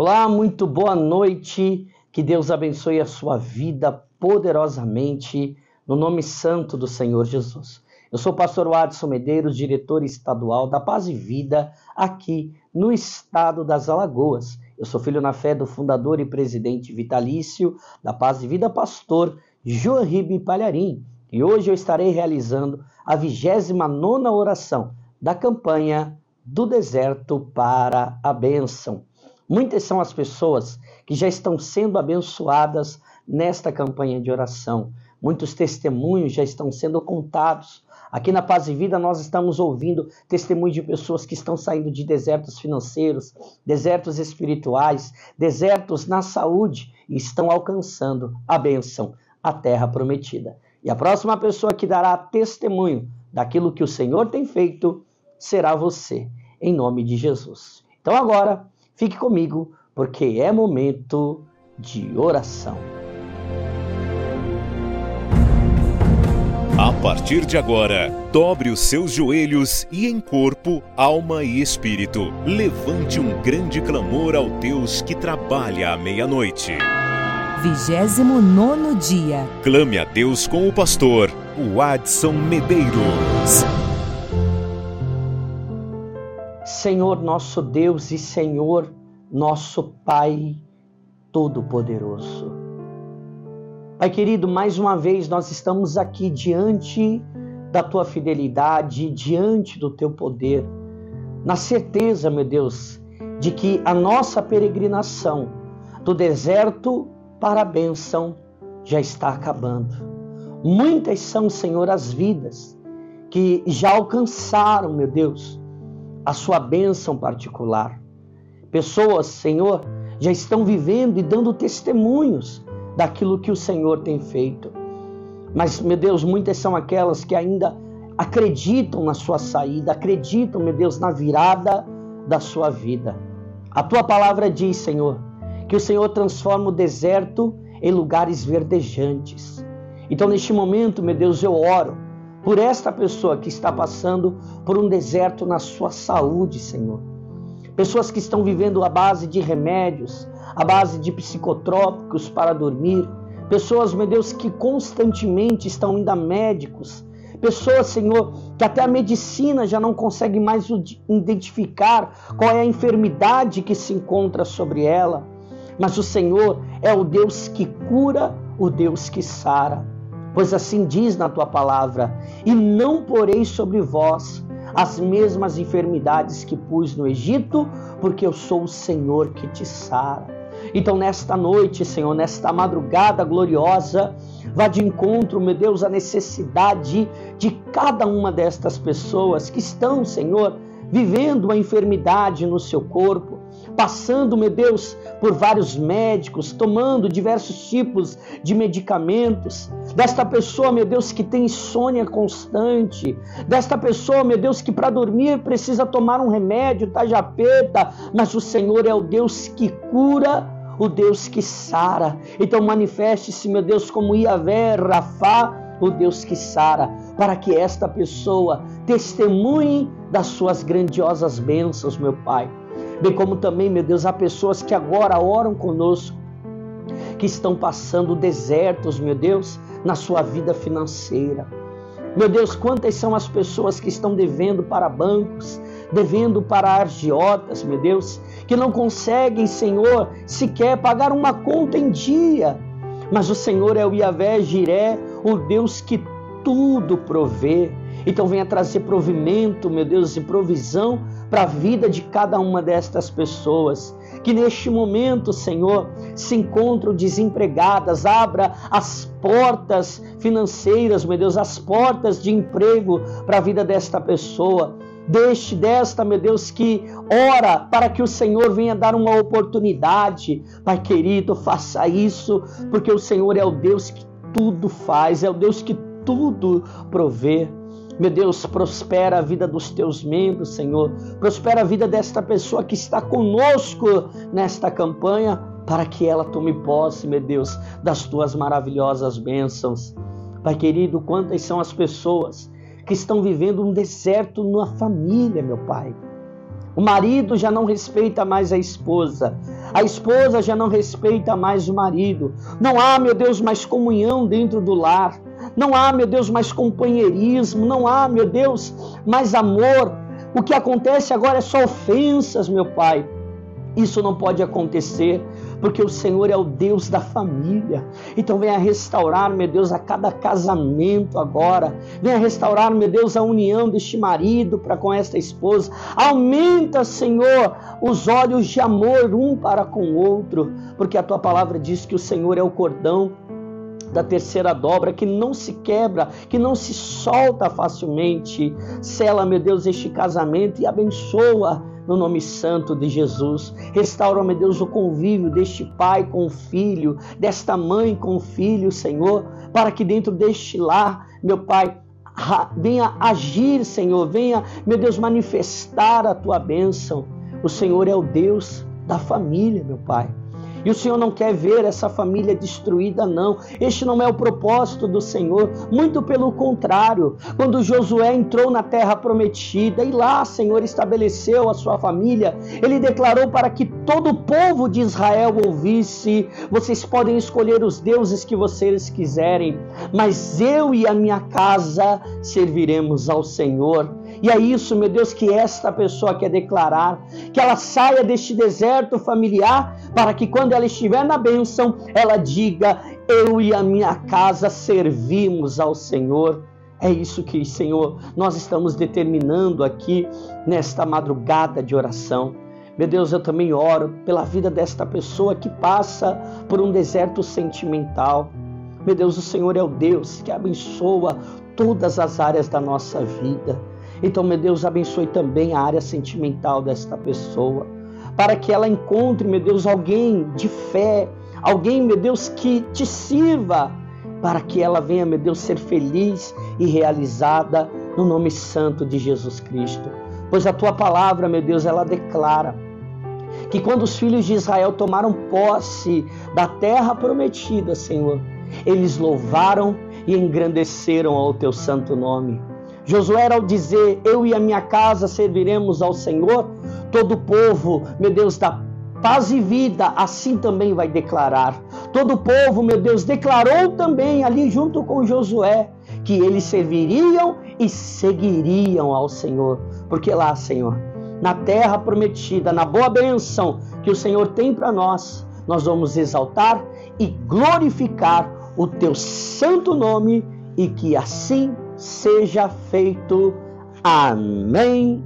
Olá, muito boa noite. Que Deus abençoe a sua vida poderosamente no nome santo do Senhor Jesus. Eu sou o pastor Adson Medeiros, diretor estadual da Paz e Vida aqui no estado das Alagoas. Eu sou filho na fé do fundador e presidente vitalício da Paz e Vida, pastor Joahibe Palharim. E hoje eu estarei realizando a 29 oração da campanha do deserto para a bênção. Muitas são as pessoas que já estão sendo abençoadas nesta campanha de oração. Muitos testemunhos já estão sendo contados. Aqui na Paz e Vida nós estamos ouvindo testemunhos de pessoas que estão saindo de desertos financeiros, desertos espirituais, desertos na saúde e estão alcançando a bênção, a terra prometida. E a próxima pessoa que dará testemunho daquilo que o Senhor tem feito será você, em nome de Jesus. Então agora Fique comigo, porque é momento de oração. A partir de agora, dobre os seus joelhos e em corpo, alma e espírito, levante um grande clamor ao Deus que trabalha à meia-noite. 29 dia. Clame a Deus com o pastor, o Adson Medeiros. Senhor nosso Deus e Senhor nosso Pai Todo-Poderoso. Pai querido, mais uma vez nós estamos aqui diante da tua fidelidade, diante do teu poder, na certeza, meu Deus, de que a nossa peregrinação do deserto para a bênção já está acabando. Muitas são, Senhor, as vidas que já alcançaram, meu Deus, a sua bênção particular. Pessoas, Senhor, já estão vivendo e dando testemunhos daquilo que o Senhor tem feito. Mas, meu Deus, muitas são aquelas que ainda acreditam na sua saída, acreditam, meu Deus, na virada da sua vida. A tua palavra diz, Senhor, que o Senhor transforma o deserto em lugares verdejantes. Então, neste momento, meu Deus, eu oro por esta pessoa que está passando por um deserto na sua saúde, Senhor. Pessoas que estão vivendo à base de remédios, à base de psicotrópicos para dormir. Pessoas, meu Deus, que constantemente estão indo a médicos. Pessoas, Senhor, que até a medicina já não consegue mais identificar qual é a enfermidade que se encontra sobre ela. Mas o Senhor é o Deus que cura, o Deus que sara pois assim diz na tua palavra: E não porei sobre vós as mesmas enfermidades que pus no Egito, porque eu sou o Senhor que te sara. Então, nesta noite, Senhor, nesta madrugada gloriosa, vá de encontro, meu Deus, à necessidade de cada uma destas pessoas que estão, Senhor, vivendo uma enfermidade no seu corpo, passando, meu Deus, por vários médicos, tomando diversos tipos de medicamentos. Desta pessoa, meu Deus, que tem insônia constante. Desta pessoa, meu Deus, que para dormir precisa tomar um remédio, tajapeta. Mas o Senhor é o Deus que cura, o Deus que sara. Então manifeste-se, meu Deus, como Iavé, Rafá, o Deus que sara, para que esta pessoa testemunhe das suas grandiosas bênçãos, meu Pai bem como também, meu Deus, há pessoas que agora oram conosco, que estão passando desertos, meu Deus, na sua vida financeira. Meu Deus, quantas são as pessoas que estão devendo para bancos, devendo para agiotas, meu Deus, que não conseguem, Senhor, sequer pagar uma conta em dia. Mas o Senhor é o Iavé Jiré, o Deus que tudo provê. Então venha trazer provimento, meu Deus, e provisão para a vida de cada uma destas pessoas. Que neste momento, Senhor, se encontram desempregadas, abra as portas financeiras, meu Deus, as portas de emprego para a vida desta pessoa. Deixe desta, meu Deus, que ora para que o Senhor venha dar uma oportunidade. Pai querido, faça isso, porque o Senhor é o Deus que tudo faz, é o Deus que tudo provê. Meu Deus, prospera a vida dos teus membros, Senhor. Prospera a vida desta pessoa que está conosco nesta campanha, para que ela tome posse, meu Deus, das tuas maravilhosas bênçãos. Pai querido, quantas são as pessoas que estão vivendo um deserto na família, meu Pai? O marido já não respeita mais a esposa. A esposa já não respeita mais o marido. Não há, meu Deus, mais comunhão dentro do lar. Não há, meu Deus, mais companheirismo. Não há, meu Deus, mais amor. O que acontece agora é só ofensas, meu Pai. Isso não pode acontecer porque o Senhor é o Deus da família. Então venha restaurar, meu Deus, a cada casamento agora. Venha restaurar, meu Deus, a união deste marido para com esta esposa. Aumenta, Senhor, os olhos de amor um para com o outro, porque a tua palavra diz que o Senhor é o cordão da terceira dobra, que não se quebra, que não se solta facilmente. Sela, meu Deus, este casamento e abençoa no nome santo de Jesus. Restaura, meu Deus, o convívio deste pai com o filho, desta mãe com o filho, Senhor, para que dentro deste lar, meu Pai, venha agir, Senhor, venha, meu Deus, manifestar a tua bênção. O Senhor é o Deus da família, meu Pai. E o Senhor não quer ver essa família destruída, não. Este não é o propósito do Senhor. Muito pelo contrário. Quando Josué entrou na terra prometida e lá, Senhor, estabeleceu a sua família, ele declarou para que todo o povo de Israel ouvisse: vocês podem escolher os deuses que vocês quiserem, mas eu e a minha casa serviremos ao Senhor. E é isso, meu Deus, que esta pessoa quer declarar, que ela saia deste deserto familiar, para que quando ela estiver na bênção, ela diga: Eu e a minha casa servimos ao Senhor. É isso que, Senhor, nós estamos determinando aqui nesta madrugada de oração. Meu Deus, eu também oro pela vida desta pessoa que passa por um deserto sentimental. Meu Deus, o Senhor é o Deus que abençoa todas as áreas da nossa vida. Então, meu Deus, abençoe também a área sentimental desta pessoa, para que ela encontre, meu Deus, alguém de fé, alguém, meu Deus, que te sirva, para que ela venha, meu Deus, ser feliz e realizada no nome santo de Jesus Cristo. Pois a tua palavra, meu Deus, ela declara que quando os filhos de Israel tomaram posse da terra prometida, Senhor, eles louvaram e engrandeceram ao teu santo nome. Josué, ao dizer: Eu e a minha casa serviremos ao Senhor, todo o povo, meu Deus, da paz e vida, assim também vai declarar. Todo o povo, meu Deus, declarou também ali junto com Josué que eles serviriam e seguiriam ao Senhor. Porque lá, Senhor, na terra prometida, na boa bênção que o Senhor tem para nós, nós vamos exaltar e glorificar o teu santo nome e que assim seja feito. Amém.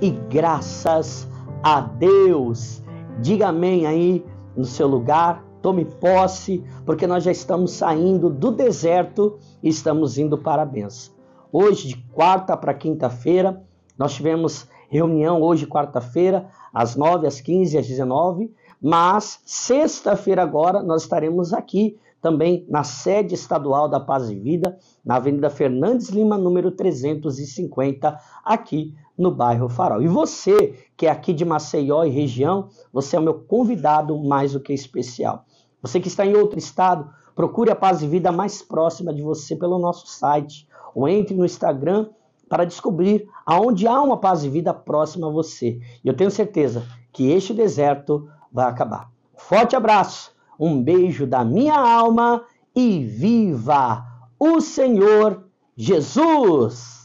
E graças a Deus. Diga amém aí no seu lugar. Tome posse, porque nós já estamos saindo do deserto e estamos indo para a benção. Hoje, de quarta para quinta-feira, nós tivemos reunião hoje, quarta-feira, às 9, às 15, às 19, mas sexta-feira agora nós estaremos aqui também na sede estadual da Paz e Vida, na Avenida Fernandes Lima, número 350, aqui no bairro Farol. E você, que é aqui de Maceió e região, você é o meu convidado mais do que especial. Você que está em outro estado, procure a Paz e Vida mais próxima de você pelo nosso site ou entre no Instagram para descobrir aonde há uma paz e vida próxima a você. E eu tenho certeza que este deserto vai acabar. Forte abraço! Um beijo da minha alma e viva o Senhor Jesus!